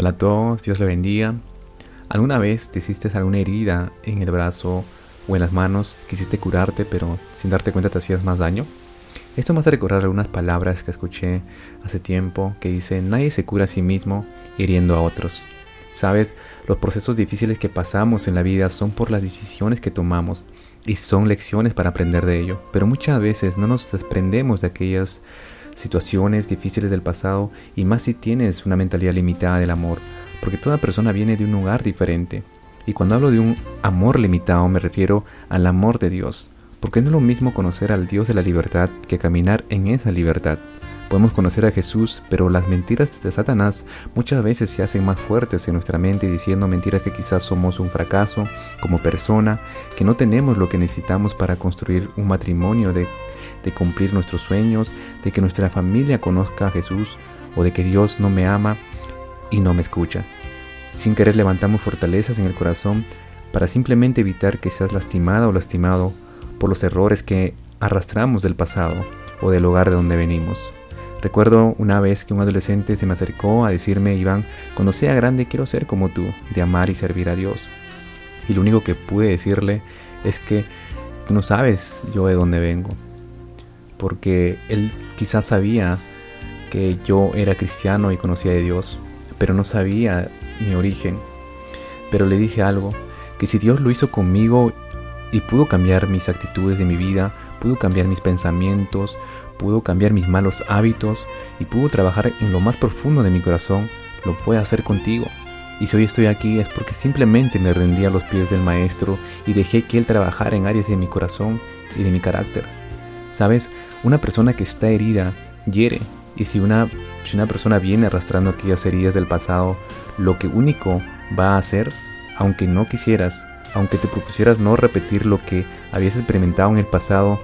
Hola a todos, Dios le bendiga. ¿Alguna vez te hiciste alguna herida en el brazo o en las manos? Quisiste curarte, pero sin darte cuenta te hacías más daño. Esto me hace recordar algunas palabras que escuché hace tiempo que dicen, nadie se cura a sí mismo hiriendo a otros. Sabes, los procesos difíciles que pasamos en la vida son por las decisiones que tomamos y son lecciones para aprender de ello, pero muchas veces no nos desprendemos de aquellas situaciones difíciles del pasado y más si tienes una mentalidad limitada del amor, porque toda persona viene de un lugar diferente. Y cuando hablo de un amor limitado me refiero al amor de Dios, porque no es lo mismo conocer al Dios de la libertad que caminar en esa libertad. Podemos conocer a Jesús, pero las mentiras de Satanás muchas veces se hacen más fuertes en nuestra mente diciendo mentiras que quizás somos un fracaso como persona, que no tenemos lo que necesitamos para construir un matrimonio de de cumplir nuestros sueños, de que nuestra familia conozca a Jesús o de que Dios no me ama y no me escucha. Sin querer levantamos fortalezas en el corazón para simplemente evitar que seas lastimada o lastimado por los errores que arrastramos del pasado o del hogar de donde venimos. Recuerdo una vez que un adolescente se me acercó a decirme, Iván, cuando sea grande quiero ser como tú, de amar y servir a Dios. Y lo único que pude decirle es que tú no sabes yo de dónde vengo porque él quizás sabía que yo era cristiano y conocía de Dios, pero no sabía mi origen. Pero le dije algo, que si Dios lo hizo conmigo y pudo cambiar mis actitudes de mi vida, pudo cambiar mis pensamientos, pudo cambiar mis malos hábitos y pudo trabajar en lo más profundo de mi corazón, lo puede hacer contigo. Y si hoy estoy aquí es porque simplemente me rendí a los pies del Maestro y dejé que Él trabajara en áreas de mi corazón y de mi carácter. Sabes, una persona que está herida hiere. Y si una, si una persona viene arrastrando aquellas heridas del pasado, lo que único va a hacer, aunque no quisieras, aunque te propusieras no repetir lo que habías experimentado en el pasado,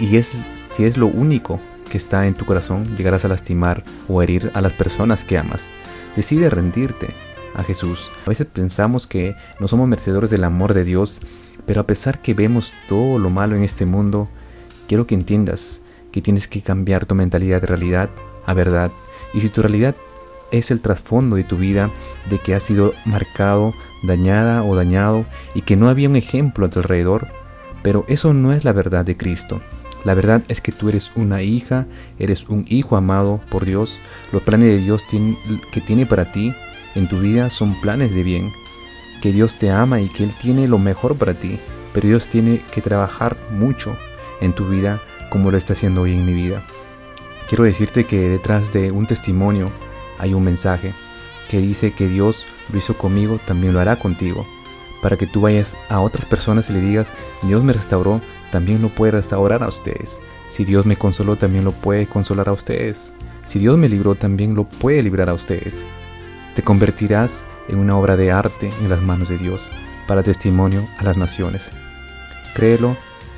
y es si es lo único que está en tu corazón, llegarás a lastimar o herir a las personas que amas. Decide rendirte a Jesús. A veces pensamos que no somos merecedores del amor de Dios, pero a pesar que vemos todo lo malo en este mundo, quiero que entiendas que tienes que cambiar tu mentalidad de realidad a verdad. Y si tu realidad es el trasfondo de tu vida de que has sido marcado, dañada o dañado y que no había un ejemplo a tu alrededor, pero eso no es la verdad de Cristo. La verdad es que tú eres una hija, eres un hijo amado por Dios. Los planes de Dios que tiene para ti en tu vida son planes de bien. Que Dios te ama y que Él tiene lo mejor para ti. Pero Dios tiene que trabajar mucho en tu vida como lo está haciendo hoy en mi vida. Quiero decirte que detrás de un testimonio hay un mensaje que dice que Dios lo hizo conmigo, también lo hará contigo. Para que tú vayas a otras personas y le digas, Dios me restauró, también lo puede restaurar a ustedes. Si Dios me consoló, también lo puede consolar a ustedes. Si Dios me libró, también lo puede librar a ustedes. Te convertirás en una obra de arte en las manos de Dios para testimonio a las naciones. Créelo